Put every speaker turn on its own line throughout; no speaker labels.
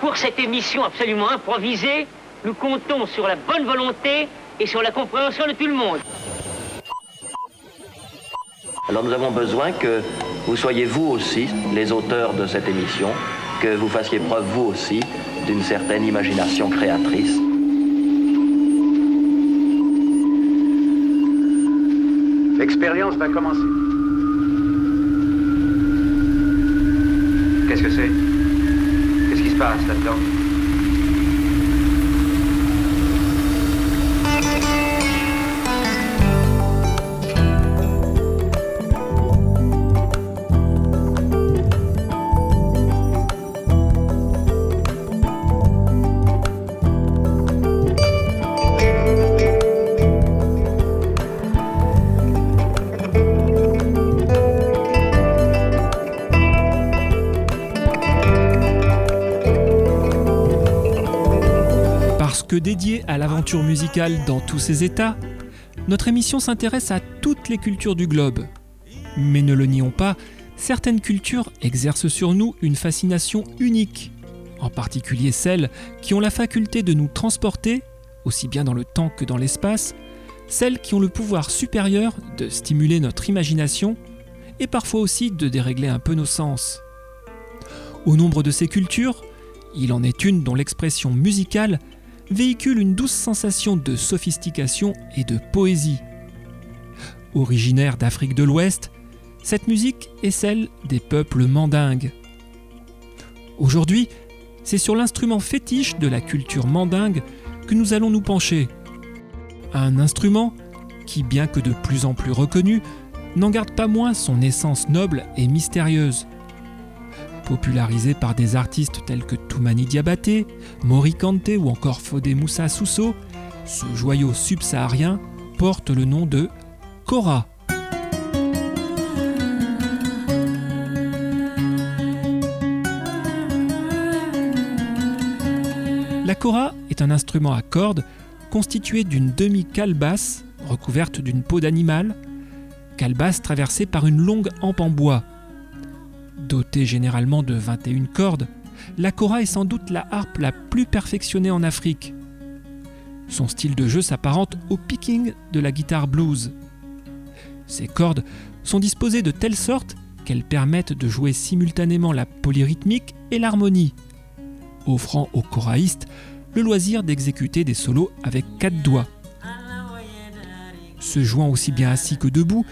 pour cette émission absolument improvisée, nous comptons sur la bonne volonté et sur la compréhension de tout le monde.
Alors nous avons besoin que vous soyez vous aussi les auteurs de cette émission, que vous fassiez preuve vous aussi d'une certaine imagination créatrice.
L'expérience va commencer. Qu'est-ce que c'est? Qu'est-ce qui
dédiée à l'aventure musicale dans tous ses états, notre émission s'intéresse à toutes les cultures du globe. Mais ne le nions pas, certaines cultures exercent sur nous une fascination unique, en particulier celles qui ont la faculté de nous transporter, aussi bien dans le temps que dans l'espace, celles qui ont le pouvoir supérieur de stimuler notre imagination et parfois aussi de dérégler un peu nos sens. Au nombre de ces cultures, il en est une dont l'expression musicale véhicule une douce sensation de sophistication et de poésie. Originaire d'Afrique de l'Ouest, cette musique est celle des peuples mandingues. Aujourd'hui, c'est sur l'instrument fétiche de la culture mandingue que nous allons nous pencher. Un instrument qui, bien que de plus en plus reconnu, n'en garde pas moins son essence noble et mystérieuse. Popularisé par des artistes tels que Toumani Diabaté, Mori Kante ou encore Fodé Moussa Sousso, ce joyau subsaharien porte le nom de Kora. La kora est un instrument à cordes constitué d'une demi-calebasse recouverte d'une peau d'animal, calebasse traversée par une longue hampe en bois. Dotée généralement de 21 cordes, la kora est sans doute la harpe la plus perfectionnée en Afrique. Son style de jeu s'apparente au picking de la guitare blues. Ces cordes sont disposées de telle sorte qu'elles permettent de jouer simultanément la polyrythmique et l'harmonie, offrant aux choraïstes le loisir d'exécuter des solos avec quatre doigts. Se jouant aussi bien assis que debout,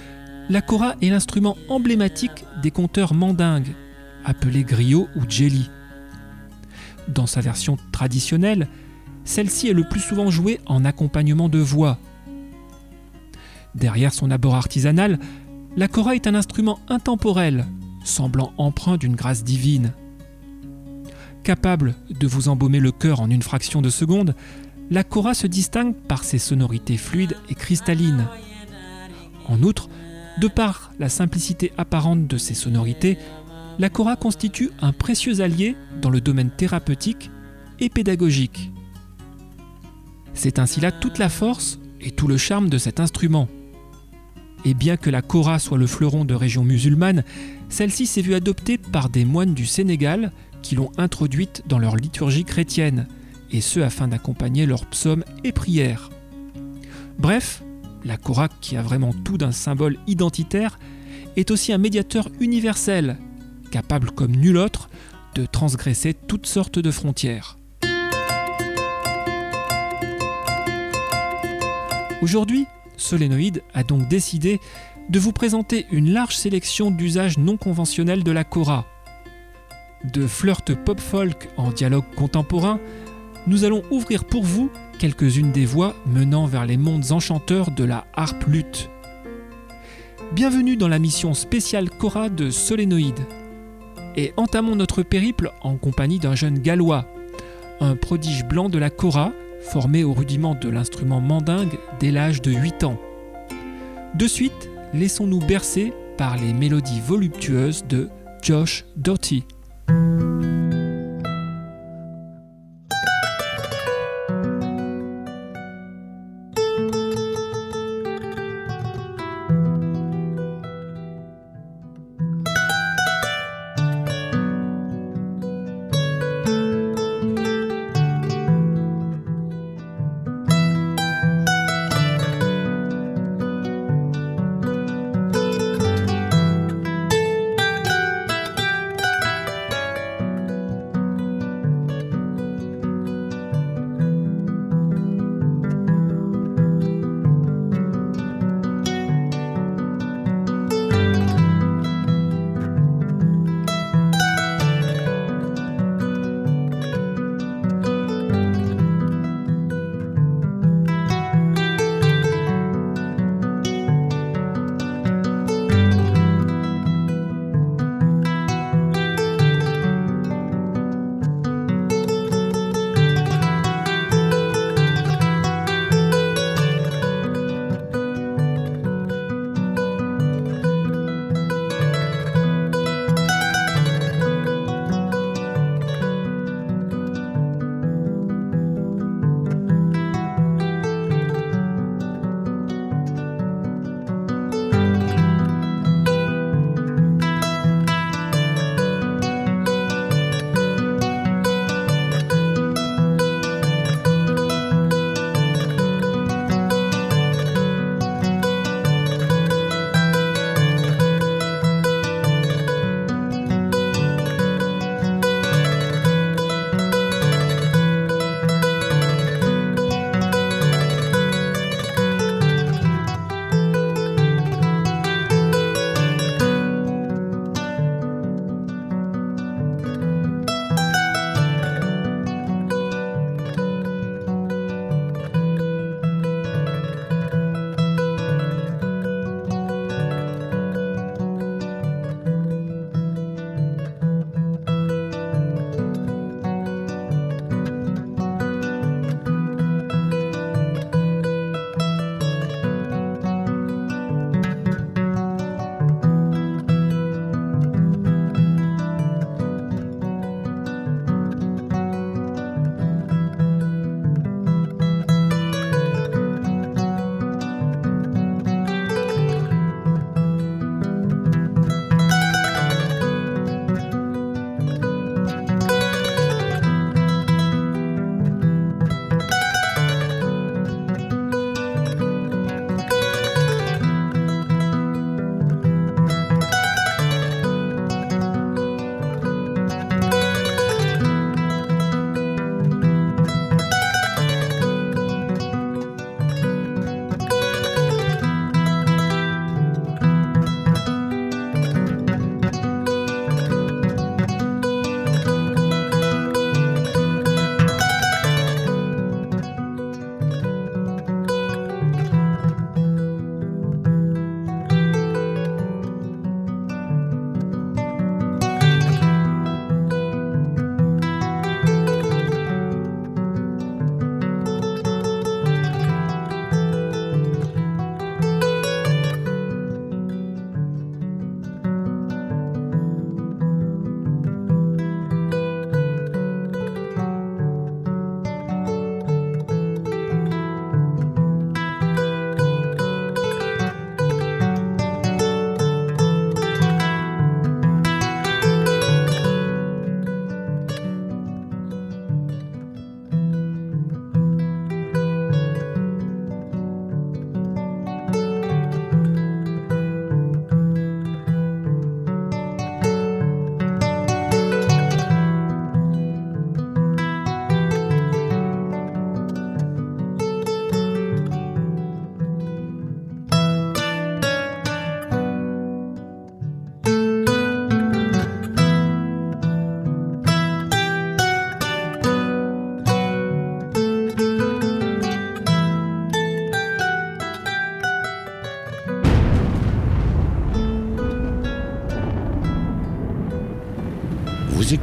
la kora est l'instrument emblématique des conteurs mandingues, appelés griot ou jelly. Dans sa version traditionnelle, celle-ci est le plus souvent jouée en accompagnement de voix. Derrière son abord artisanal, la kora est un instrument intemporel, semblant empreint d'une grâce divine. Capable de vous embaumer le cœur en une fraction de seconde, la kora se distingue par ses sonorités fluides et cristallines. En outre, de par la simplicité apparente de ses sonorités, la kora constitue un précieux allié dans le domaine thérapeutique et pédagogique. C'est ainsi là toute la force et tout le charme de cet instrument. Et bien que la kora soit le fleuron de régions musulmanes, celle-ci s'est vue adoptée par des moines du Sénégal qui l'ont introduite dans leur liturgie chrétienne, et ce afin d'accompagner leurs psaumes et prières. Bref, la kora, qui a vraiment tout d'un symbole identitaire, est aussi un médiateur universel, capable comme nul autre de transgresser toutes sortes de frontières. Aujourd'hui, Solénoïde a donc décidé de vous présenter une large sélection d'usages non conventionnels de la kora. De flirt pop-folk en dialogue contemporain, nous allons ouvrir pour vous quelques-unes des voies menant vers les mondes enchanteurs de la harpe lutte. Bienvenue dans la mission spéciale Cora de Solénoïde. Et entamons notre périple en compagnie d'un jeune gallois, un prodige blanc de la kora, formé au rudiment de l'instrument mandingue dès l'âge de 8 ans. De suite, laissons-nous bercer par les mélodies voluptueuses de Josh Doughty.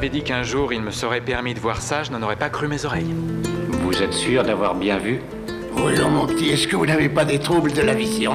M'avait dit qu'un jour il me serait permis de voir ça, je n'en aurais pas cru mes oreilles.
Vous êtes sûr d'avoir bien vu?
Oh non, mon petit, est-ce que vous n'avez pas des troubles de la vision?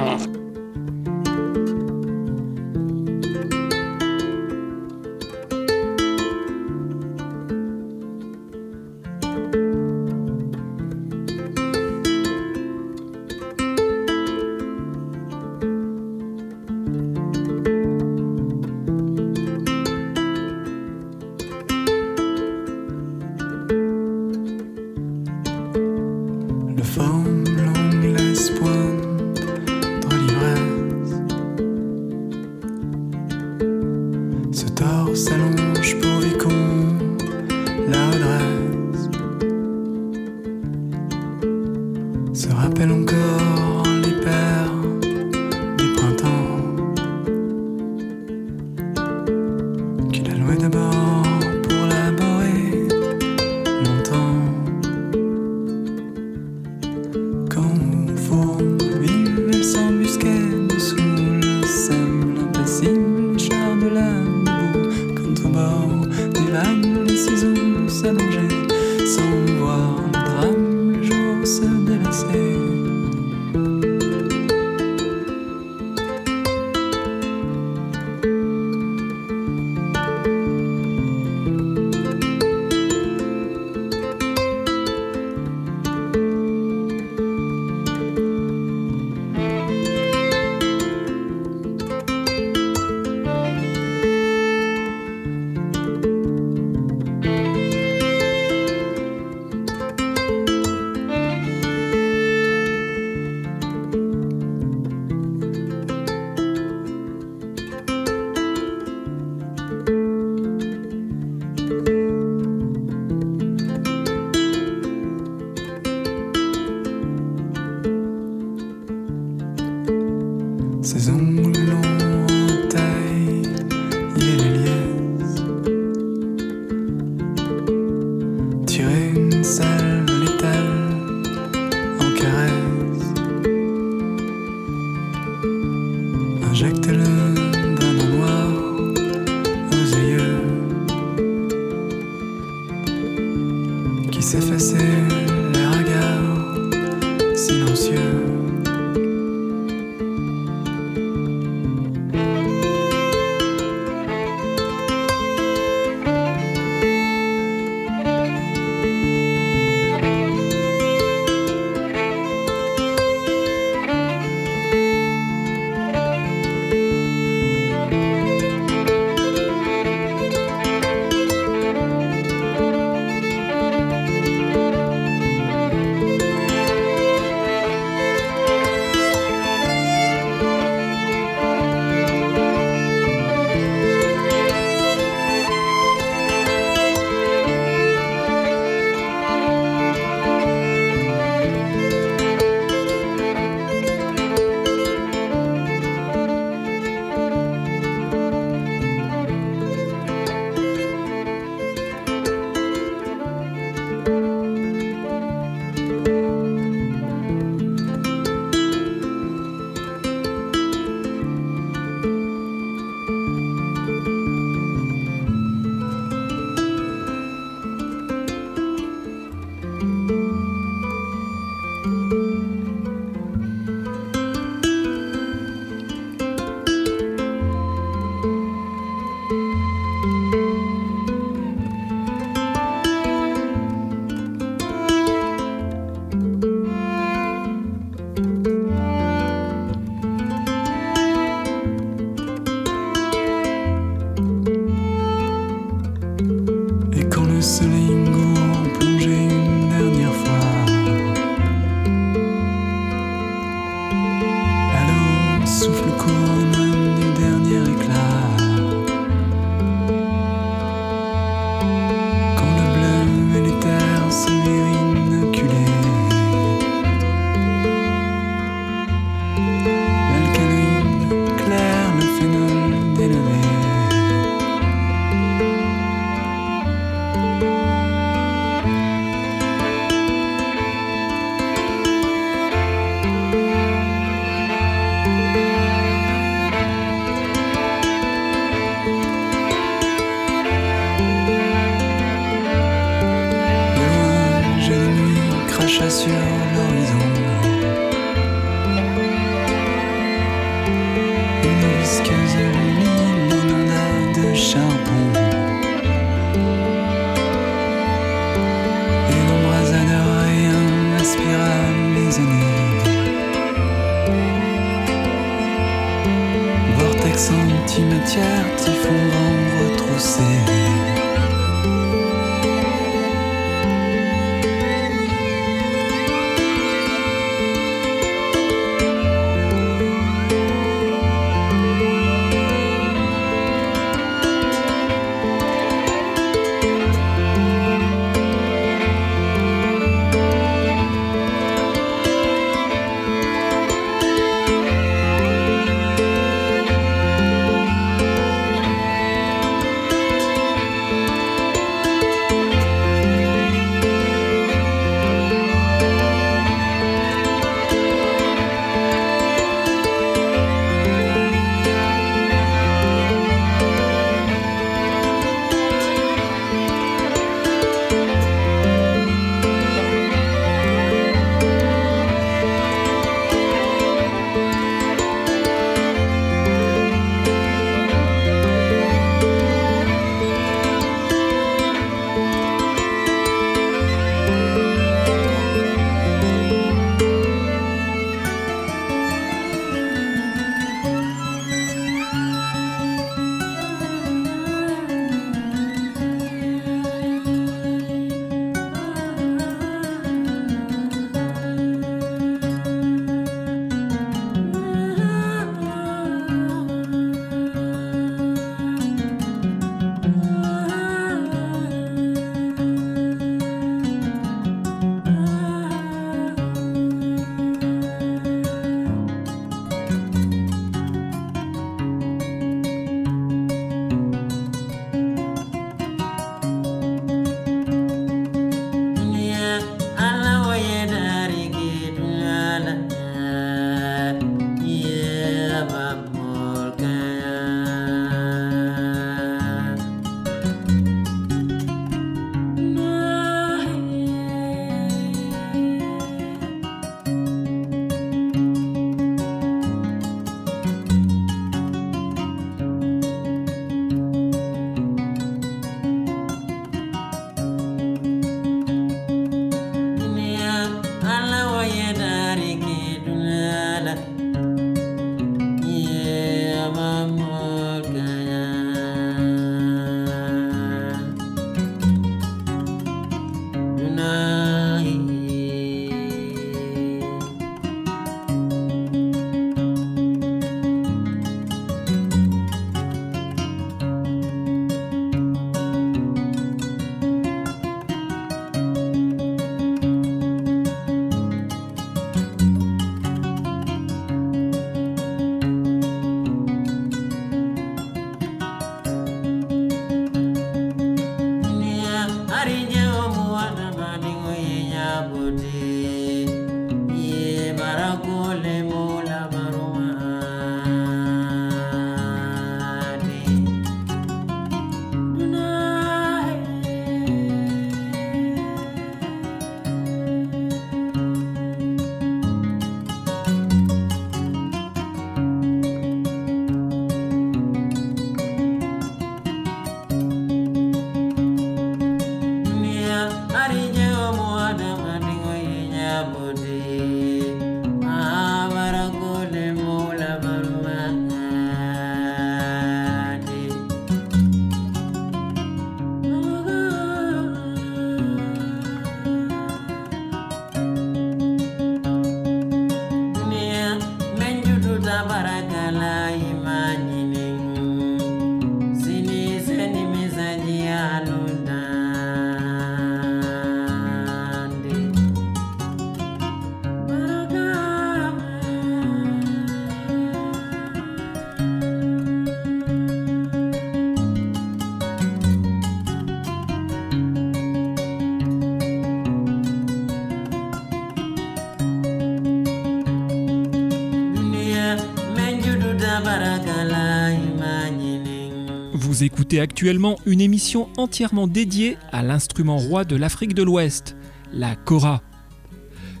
Vous écoutez actuellement une émission entièrement dédiée à l'instrument roi de l'Afrique de l'Ouest, la kora.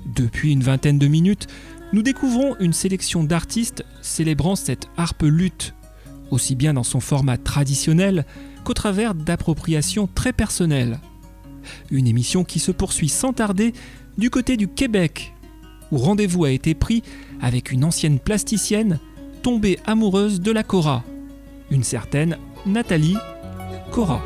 Depuis une vingtaine de minutes, nous découvrons une sélection d'artistes célébrant cette harpe lutte, aussi bien dans son format traditionnel qu'au travers d'appropriations très personnelles. Une émission qui se poursuit sans tarder du côté du Québec, où rendez-vous a été pris avec une ancienne plasticienne tombée amoureuse de la Cora, une certaine Nathalie Cora.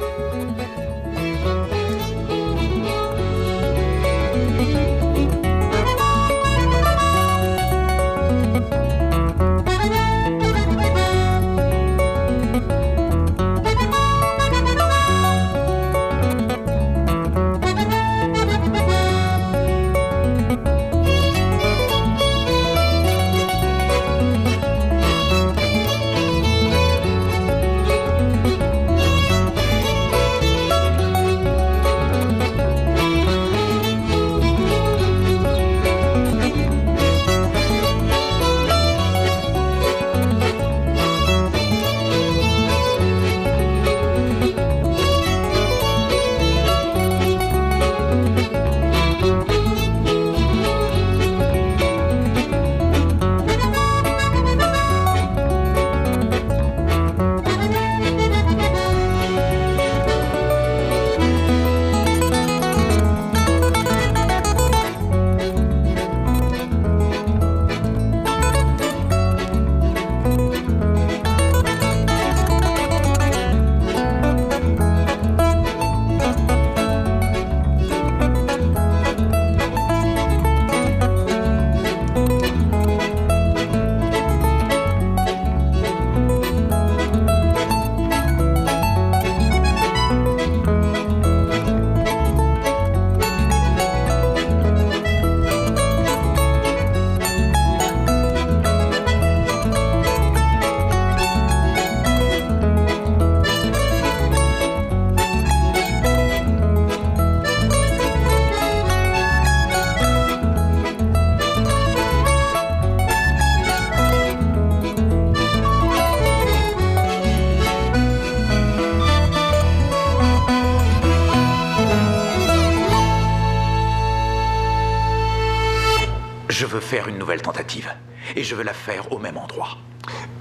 Faire une nouvelle tentative. Et je veux la faire au même endroit.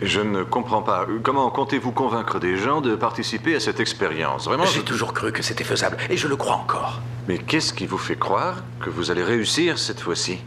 Je ne comprends pas. Comment comptez-vous convaincre des gens de participer à cette expérience? Vraiment
J'ai toujours cru que c'était faisable, et je le crois encore.
Mais qu'est-ce qui vous fait croire que vous allez réussir cette fois-ci?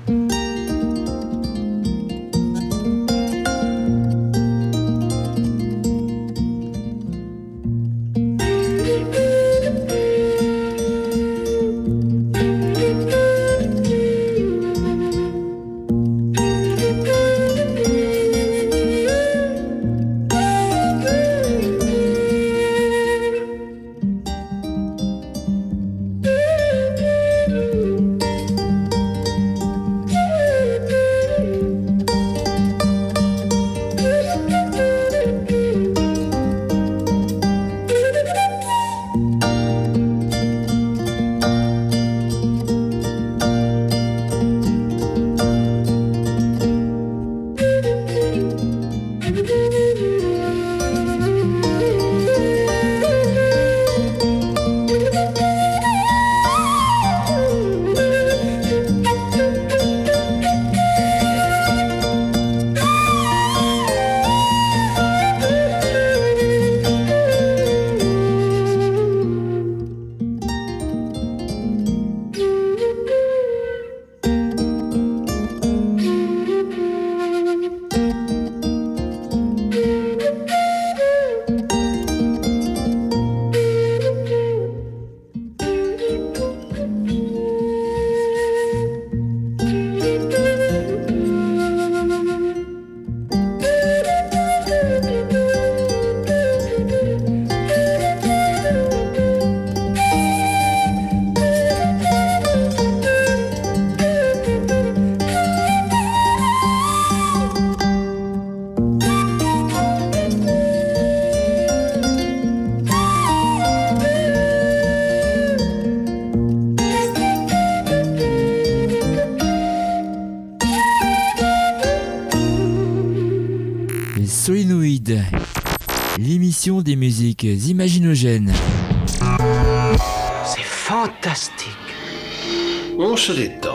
Musiques imaginogènes.
C'est fantastique.
On se détend.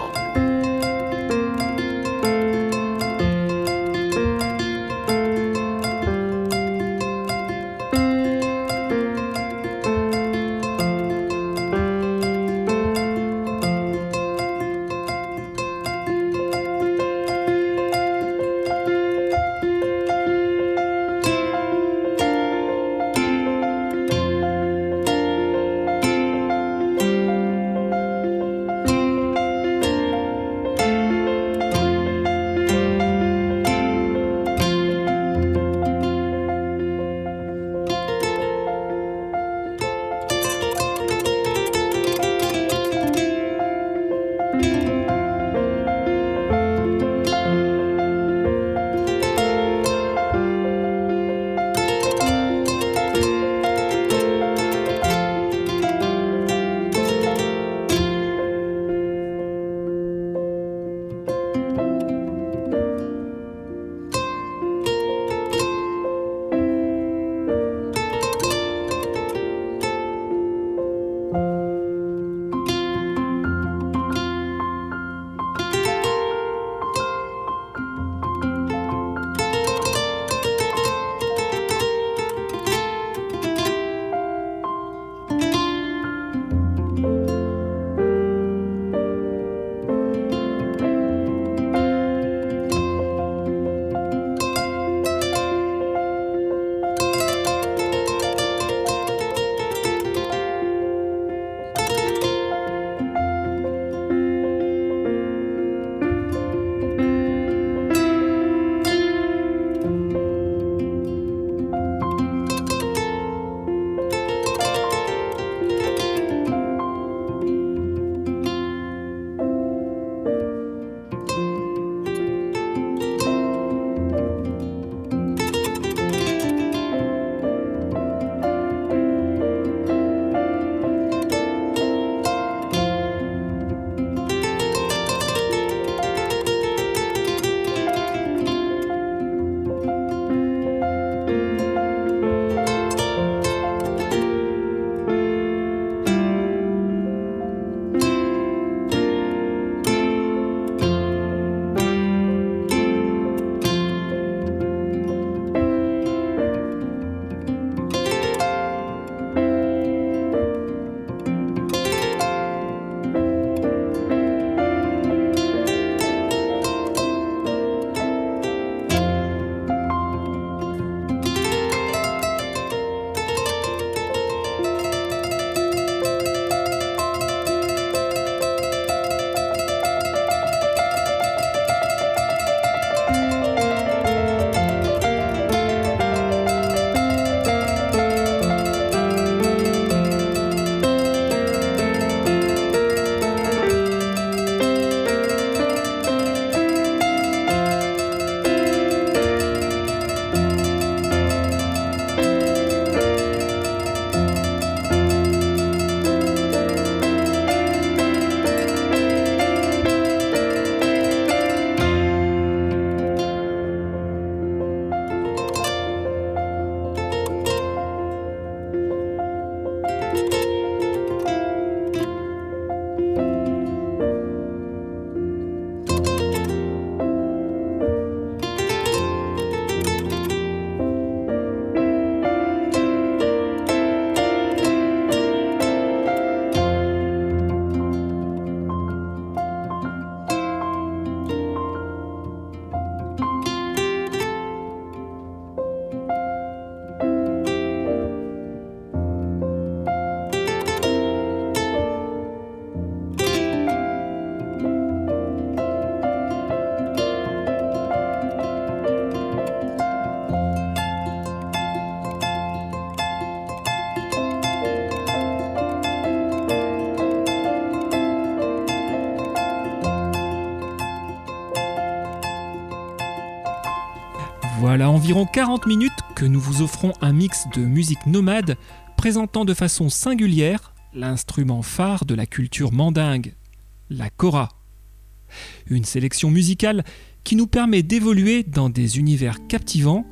Voilà environ 40 minutes que nous vous offrons un mix de musique nomade présentant de façon singulière l'instrument phare de la culture mandingue, la kora. Une sélection musicale qui nous permet d'évoluer dans des univers captivants,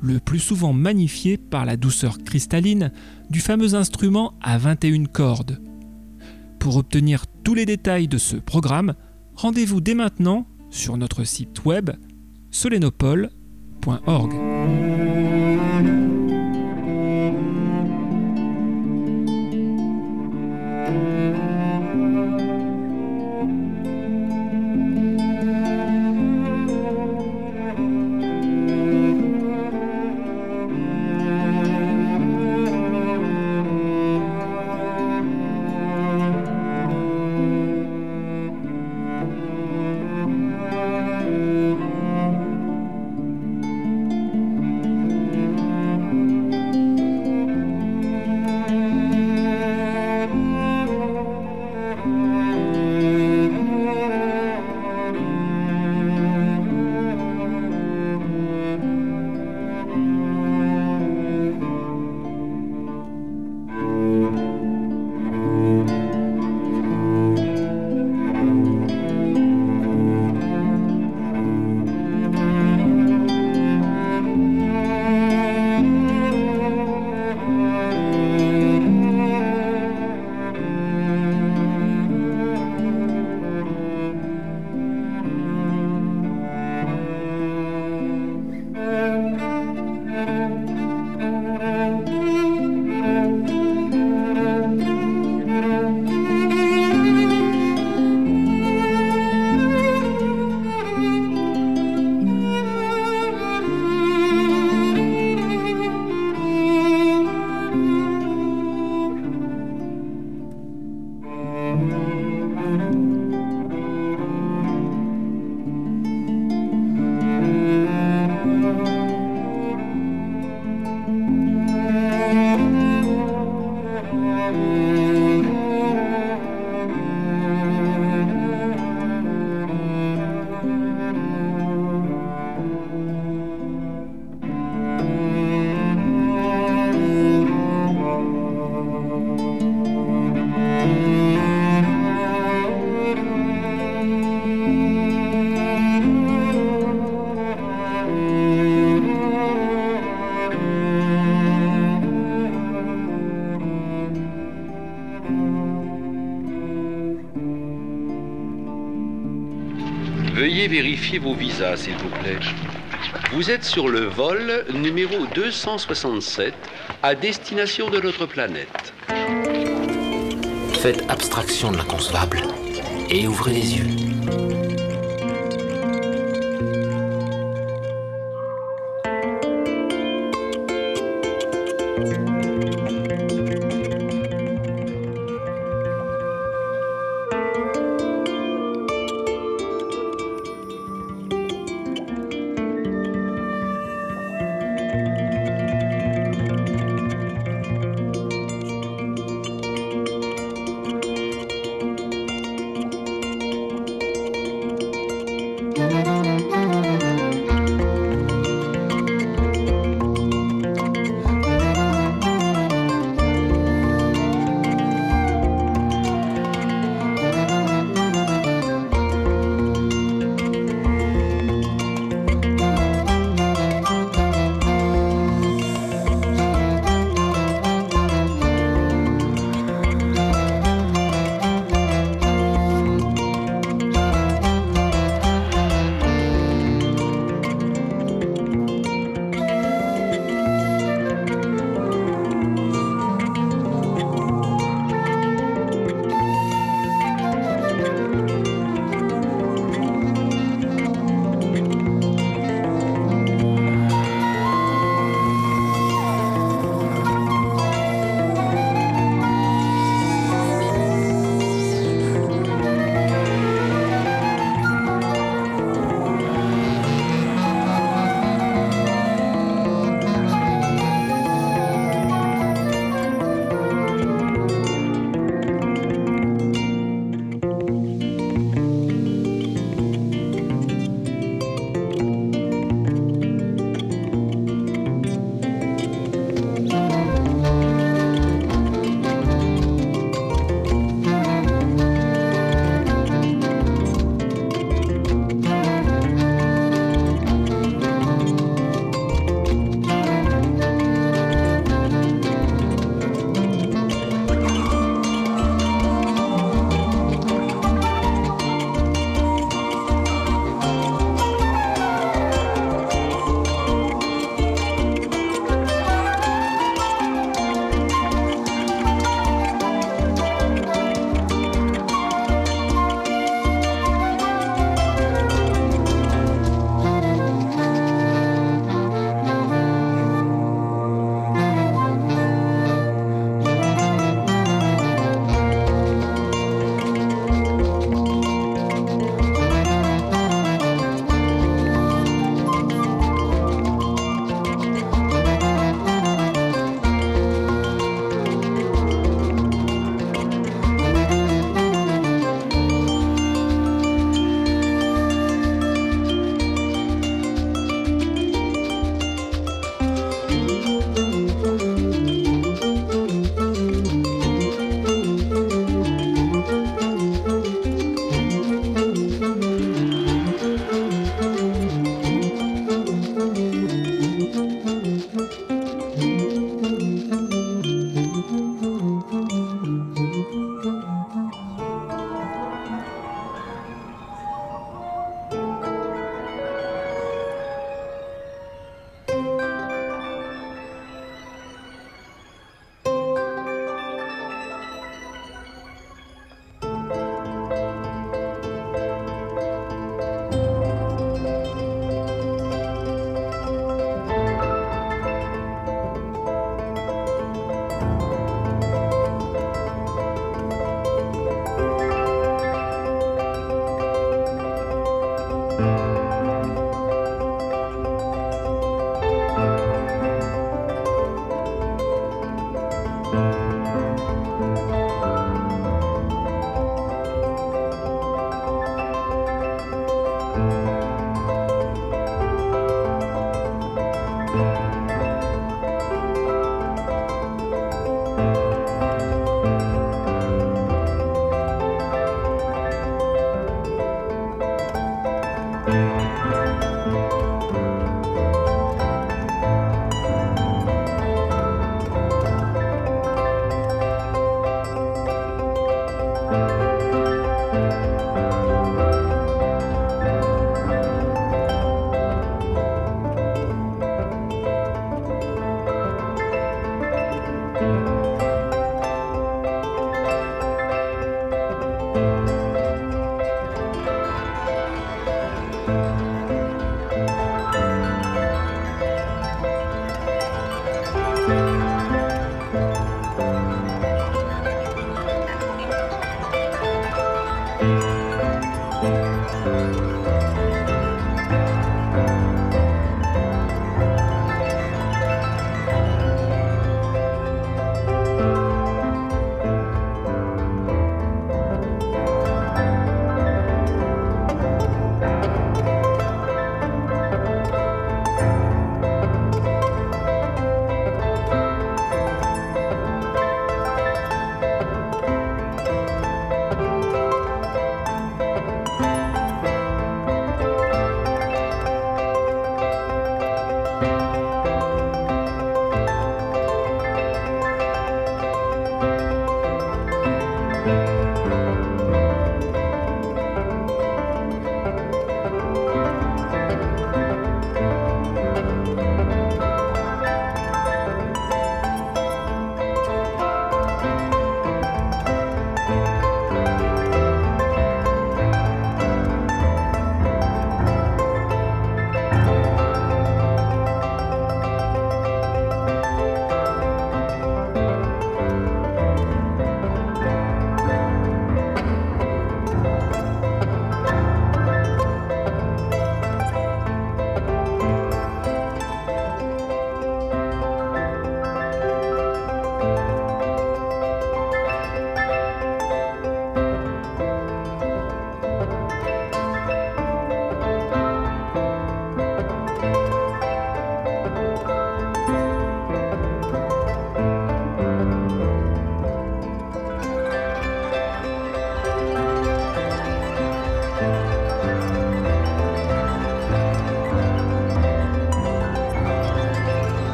le plus souvent magnifiés par la douceur cristalline du fameux instrument à 21 cordes. Pour obtenir tous les détails de ce programme, rendez-vous dès maintenant sur notre site web solenopole.org.
Veuillez vérifier vos visas, s'il vous plaît. Vous êtes sur le vol numéro 267 à destination de notre planète.
Faites abstraction de l'inconcevable et ouvrez les yeux.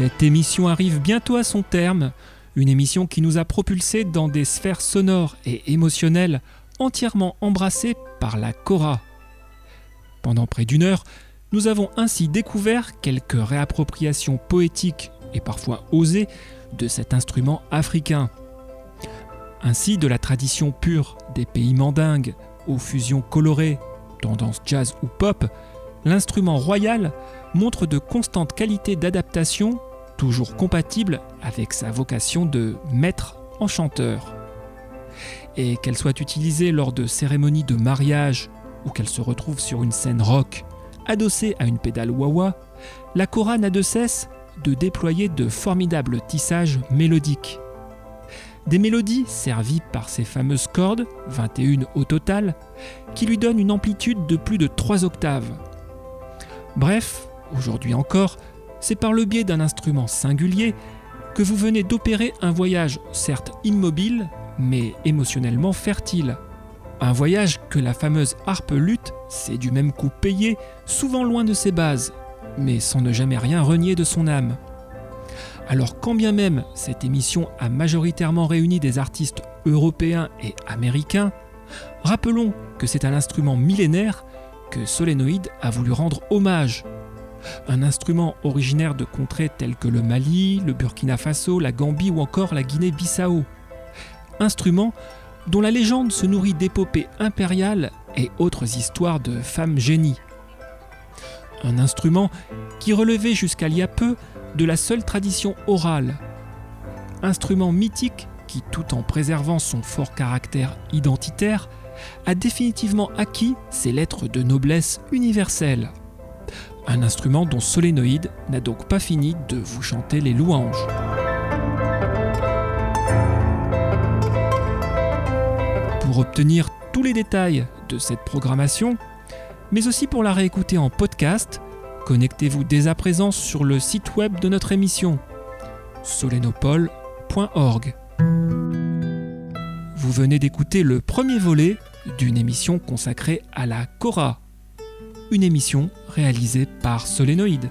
Cette émission arrive bientôt à son terme, une émission qui nous a propulsés dans des sphères sonores et émotionnelles entièrement embrassées par la Cora. Pendant près d'une heure, nous avons ainsi découvert quelques réappropriations poétiques et parfois osées de cet instrument africain. Ainsi, de la tradition pure des pays mandingues aux fusions colorées, tendance jazz ou pop, l'instrument royal montre de constantes qualités d'adaptation, toujours compatibles avec sa vocation de maître enchanteur. Et qu'elle soit utilisée lors de cérémonies de mariage ou qu'elle se retrouve sur une scène rock, adossée à une pédale wah la cora n'a de cesse de déployer de formidables tissages mélodiques. Des mélodies servies par ces fameuses cordes, 21 au total, qui lui donnent une amplitude de plus de 3 octaves. Bref, aujourd'hui encore, c'est par le biais d'un instrument singulier que vous venez d'opérer un voyage certes immobile, mais émotionnellement fertile. Un voyage que la fameuse harpe lutte s'est du même coup payé, souvent loin de ses bases, mais sans ne jamais rien renier de son âme. Alors quand bien même cette émission a majoritairement réuni des artistes européens et américains, rappelons que c'est un instrument millénaire que Solénoïde a voulu rendre hommage. Un instrument originaire de contrées telles que le Mali, le Burkina Faso, la Gambie ou encore la Guinée-Bissau. Instrument dont la légende se nourrit d'épopées impériales et autres histoires de femmes génies. Un instrument qui relevait jusqu'à il y a peu de la seule tradition orale. Instrument mythique qui, tout en préservant son fort caractère identitaire, a définitivement acquis ses lettres de noblesse universelle. Un instrument dont Solénoïde n'a donc pas fini de vous chanter les louanges. Pour obtenir tous les détails de cette programmation, mais aussi pour la réécouter en podcast, connectez-vous dès à présent sur le site web de notre émission solenopole.org. Vous venez d'écouter le premier volet d'une émission consacrée à la Cora, une émission réalisée par Solénoïde.